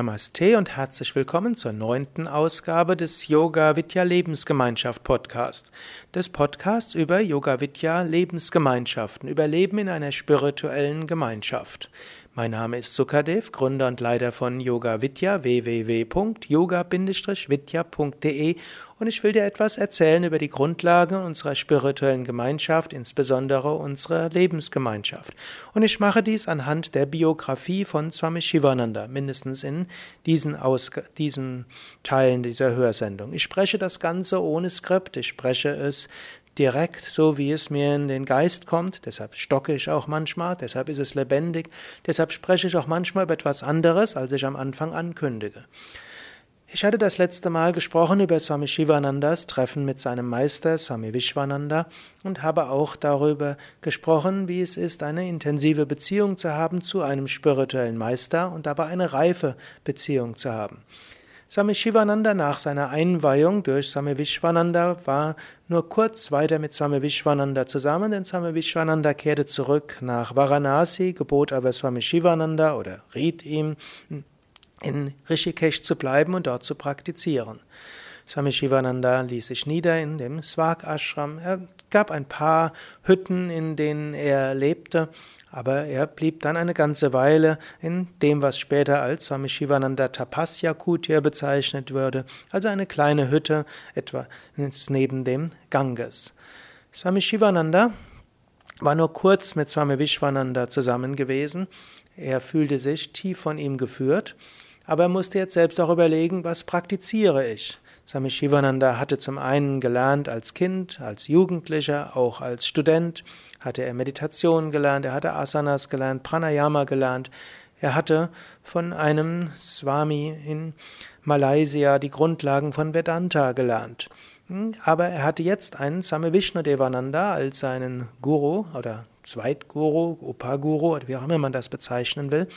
Namaste und herzlich willkommen zur neunten Ausgabe des Yoga Vidya Lebensgemeinschaft Podcast. Des Podcasts über Yoga Vidya Lebensgemeinschaften, über Leben in einer spirituellen Gemeinschaft. Mein Name ist Sukadev, Gründer und Leiter von Yoga Vidya www.yoga-vidya.de und ich will dir etwas erzählen über die Grundlage unserer spirituellen Gemeinschaft, insbesondere unserer Lebensgemeinschaft. Und ich mache dies anhand der Biografie von Swami Shivananda, mindestens in diesen, Ausg diesen Teilen dieser Hörsendung. Ich spreche das Ganze ohne Skript, ich spreche es direkt, so wie es mir in den Geist kommt. Deshalb stocke ich auch manchmal, deshalb ist es lebendig, deshalb spreche ich auch manchmal über etwas anderes, als ich am Anfang ankündige. Ich hatte das letzte Mal gesprochen über Swami Shivanandas Treffen mit seinem Meister Swami Vishwananda und habe auch darüber gesprochen, wie es ist, eine intensive Beziehung zu haben zu einem spirituellen Meister und dabei eine reife Beziehung zu haben. Swami Shivananda nach seiner Einweihung durch Swami Vishwananda war nur kurz weiter mit Swami Vishwananda zusammen, denn Swami Vishwananda kehrte zurück nach Varanasi, gebot aber Swami Shivananda oder riet ihm, in Rishikesh zu bleiben und dort zu praktizieren. Swami Shivananda ließ sich nieder in dem Swag Ashram. Er gab ein paar Hütten, in denen er lebte, aber er blieb dann eine ganze Weile in dem, was später als Swami Shivananda Tapasya Kutir bezeichnet würde, also eine kleine Hütte etwa neben dem Ganges. Swami Shivananda war nur kurz mit Swami Vishwananda zusammen gewesen. Er fühlte sich tief von ihm geführt, aber er musste jetzt selbst auch überlegen, was praktiziere ich. Swami Shivananda hatte zum einen gelernt als Kind, als Jugendlicher, auch als Student, hatte er Meditation gelernt, er hatte Asanas gelernt, Pranayama gelernt, er hatte von einem Swami in Malaysia die Grundlagen von Vedanta gelernt. Hm, aber er hatte jetzt einen Swami Vishnu Devananda als seinen Guru oder Zweitguru, Upaguru wie auch immer man das bezeichnen will,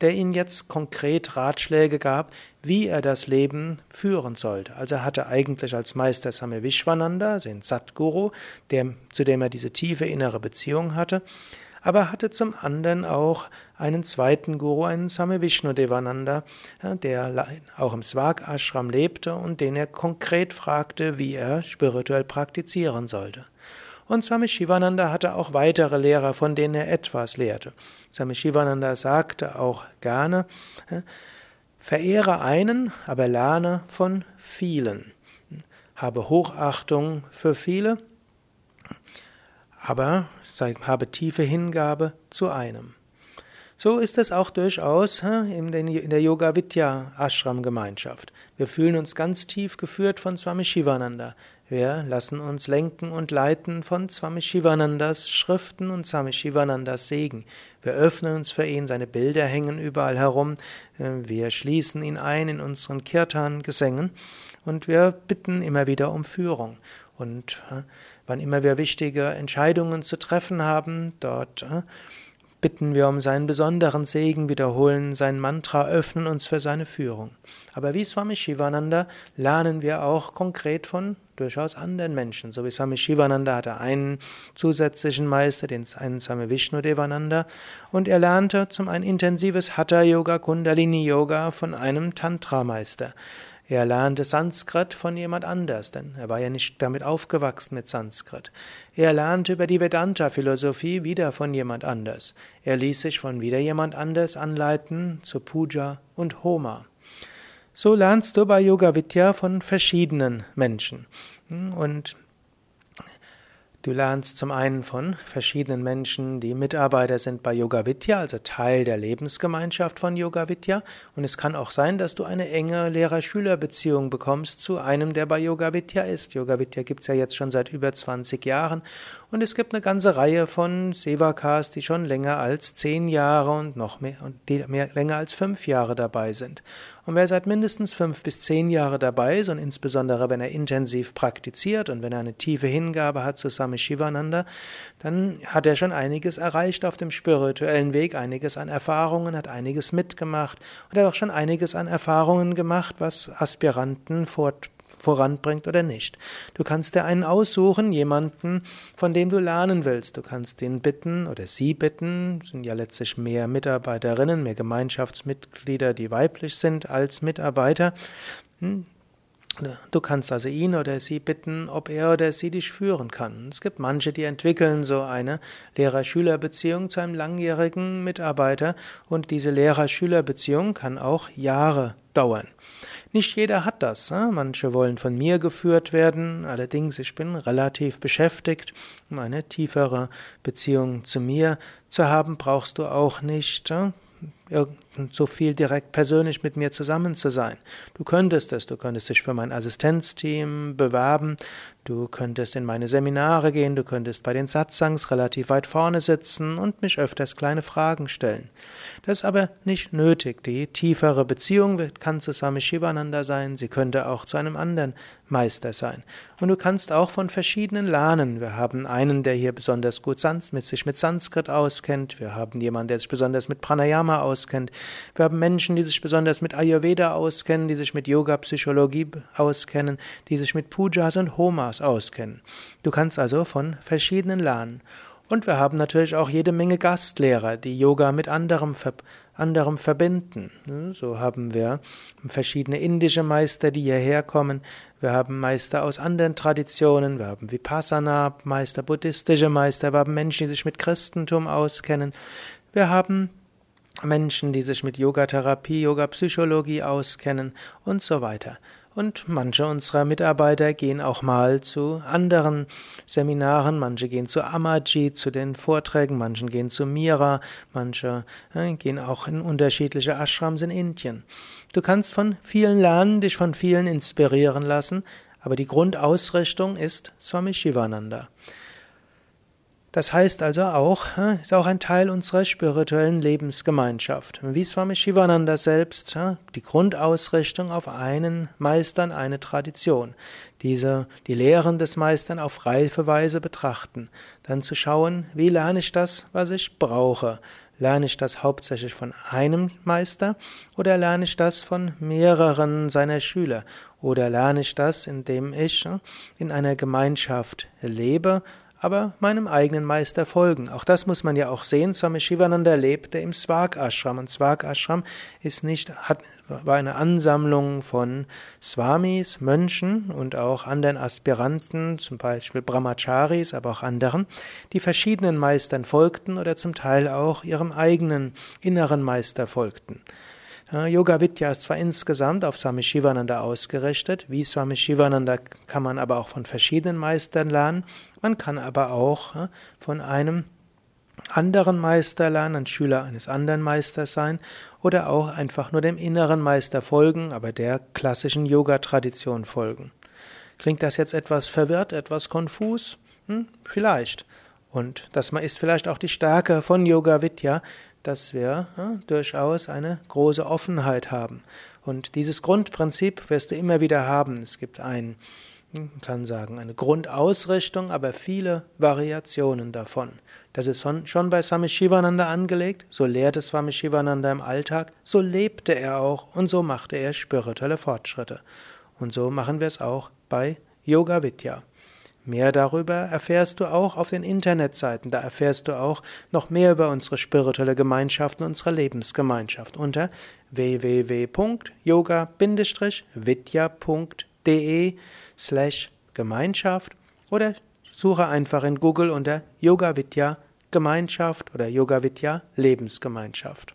der ihm jetzt konkret Ratschläge gab, wie er das Leben führen sollte. Also er hatte eigentlich als Meister Same Vishwananda, den Satguru, der, zu dem er diese tiefe innere Beziehung hatte, aber er hatte zum anderen auch einen zweiten Guru, einen Same Vishnu Devananda, der auch im Swag Ashram lebte und den er konkret fragte, wie er spirituell praktizieren sollte. Und Swami Shivananda hatte auch weitere Lehrer, von denen er etwas lehrte. Swami Shivananda sagte auch gerne, verehre einen, aber lerne von vielen. Habe Hochachtung für viele, aber habe tiefe Hingabe zu einem. So ist es auch durchaus in der Yoga Vidya Ashram Gemeinschaft. Wir fühlen uns ganz tief geführt von Swami Shivananda. Wir lassen uns lenken und leiten von Swami Shivanandas Schriften und Swami Shivanandas Segen. Wir öffnen uns für ihn, seine Bilder hängen überall herum. Wir schließen ihn ein in unseren Kirtan-Gesängen und wir bitten immer wieder um Führung. Und äh, wann immer wir wichtige Entscheidungen zu treffen haben, dort äh, bitten wir um seinen besonderen Segen, wiederholen sein Mantra, öffnen uns für seine Führung. Aber wie Swami Shivananda lernen wir auch konkret von durchaus anderen Menschen. So wie Swami Shivananda hatte einen zusätzlichen Meister, den einen Swami Vishnu Devananda, und er lernte zum einen intensives Hatha Yoga, Kundalini Yoga von einem Tantra Meister. Er lernte Sanskrit von jemand anders, denn er war ja nicht damit aufgewachsen mit Sanskrit. Er lernte über die Vedanta-Philosophie wieder von jemand anders. Er ließ sich von wieder jemand anders anleiten zu Puja und Homa. So lernst du bei Yoga Vidya von verschiedenen Menschen. Und Du lernst zum einen von verschiedenen Menschen, die Mitarbeiter sind bei Yoga Vidya, also Teil der Lebensgemeinschaft von Yoga Vidya. Und es kann auch sein, dass du eine enge Lehrer-Schüler-Beziehung bekommst zu einem, der bei Yoga Vidya ist. Yoga Vidya gibt's ja jetzt schon seit über 20 Jahren. Und es gibt eine ganze Reihe von Sevakas, die schon länger als zehn Jahre und noch mehr, und die mehr, länger als fünf Jahre dabei sind. Und wer seit mindestens fünf bis zehn Jahre dabei ist und insbesondere wenn er intensiv praktiziert und wenn er eine tiefe Hingabe hat zu Swami Shivananda, dann hat er schon einiges erreicht auf dem spirituellen Weg, einiges an Erfahrungen, hat einiges mitgemacht und hat auch schon einiges an Erfahrungen gemacht, was Aspiranten fort voranbringt oder nicht. Du kannst dir einen aussuchen, jemanden, von dem du lernen willst. Du kannst ihn bitten oder sie bitten, sind ja letztlich mehr Mitarbeiterinnen, mehr Gemeinschaftsmitglieder, die weiblich sind als Mitarbeiter. Hm, Du kannst also ihn oder sie bitten, ob er oder sie dich führen kann. Es gibt manche, die entwickeln so eine Lehrer-Schüler-Beziehung zu einem langjährigen Mitarbeiter und diese Lehrer-Schüler-Beziehung kann auch Jahre dauern. Nicht jeder hat das. Ne? Manche wollen von mir geführt werden. Allerdings, ich bin relativ beschäftigt. Um eine tiefere Beziehung zu mir zu haben, brauchst du auch nicht ne? So viel direkt persönlich mit mir zusammen zu sein. Du könntest es, du könntest dich für mein Assistenzteam bewerben, du könntest in meine Seminare gehen, du könntest bei den Satsangs relativ weit vorne sitzen und mich öfters kleine Fragen stellen. Das ist aber nicht nötig. Die tiefere Beziehung kann zu Swami Shivananda sein, sie könnte auch zu einem anderen Meister sein. Und du kannst auch von verschiedenen lernen. Wir haben einen, der hier besonders gut mit sich mit Sanskrit auskennt. Wir haben jemanden, der sich besonders mit Pranayama auskennt. Wir haben Menschen, die sich besonders mit Ayurveda auskennen, die sich mit Yoga, Psychologie auskennen, die sich mit Pujas und Homas auskennen. Du kannst also von verschiedenen lernen. Und wir haben natürlich auch jede Menge Gastlehrer, die Yoga mit anderem, anderem verbinden. So haben wir verschiedene indische Meister, die hierher kommen. Wir haben Meister aus anderen Traditionen. Wir haben Vipassana-Meister, buddhistische Meister. Wir haben Menschen, die sich mit Christentum auskennen. Wir haben Menschen, die sich mit Yogatherapie, Yoga-Psychologie auskennen und so weiter. Und manche unserer Mitarbeiter gehen auch mal zu anderen Seminaren, manche gehen zu Amaji, zu den Vorträgen, manche gehen zu Mira, manche äh, gehen auch in unterschiedliche Ashrams in Indien. Du kannst von vielen lernen, dich von vielen inspirieren lassen, aber die Grundausrichtung ist Swami Shivananda. Das heißt also auch, ist auch ein Teil unserer spirituellen Lebensgemeinschaft. Wie Swami Shivananda selbst, die Grundausrichtung auf einen Meistern, eine Tradition. Diese, die Lehren des Meistern auf reife Weise betrachten. Dann zu schauen, wie lerne ich das, was ich brauche. Lerne ich das hauptsächlich von einem Meister oder lerne ich das von mehreren seiner Schüler? Oder lerne ich das, indem ich in einer Gemeinschaft lebe aber meinem eigenen Meister folgen. Auch das muss man ja auch sehen. Swami Shivananda lebte im Swag Ashram und Swag Ashram ist nicht, hat, war eine Ansammlung von Swamis, Mönchen und auch anderen Aspiranten, zum Beispiel Brahmacharis, aber auch anderen, die verschiedenen Meistern folgten oder zum Teil auch ihrem eigenen inneren Meister folgten. Yoga Vidya ist zwar insgesamt auf Swami Shivananda ausgerichtet, wie Swami Shivananda kann man aber auch von verschiedenen Meistern lernen, man kann aber auch von einem anderen Meister lernen, ein Schüler eines anderen Meisters sein oder auch einfach nur dem inneren Meister folgen, aber der klassischen Yoga-Tradition folgen. Klingt das jetzt etwas verwirrt, etwas konfus? Hm, vielleicht. Und das ist vielleicht auch die Stärke von Yoga Vidya, dass wir ja, durchaus eine große Offenheit haben. Und dieses Grundprinzip wirst du immer wieder haben. Es gibt ein, man kann sagen, eine Grundausrichtung, aber viele Variationen davon. Das ist schon bei Swami Shivananda angelegt, so lehrte Swami Shivananda im Alltag, so lebte er auch und so machte er spirituelle Fortschritte. Und so machen wir es auch bei Yoga Vidya. Mehr darüber erfährst du auch auf den Internetseiten. Da erfährst du auch noch mehr über unsere spirituelle Gemeinschaft und unsere Lebensgemeinschaft unter www.yoga-vidya.de slash Gemeinschaft oder suche einfach in Google unter Yoga Vidya Gemeinschaft oder Yoga Vidya Lebensgemeinschaft.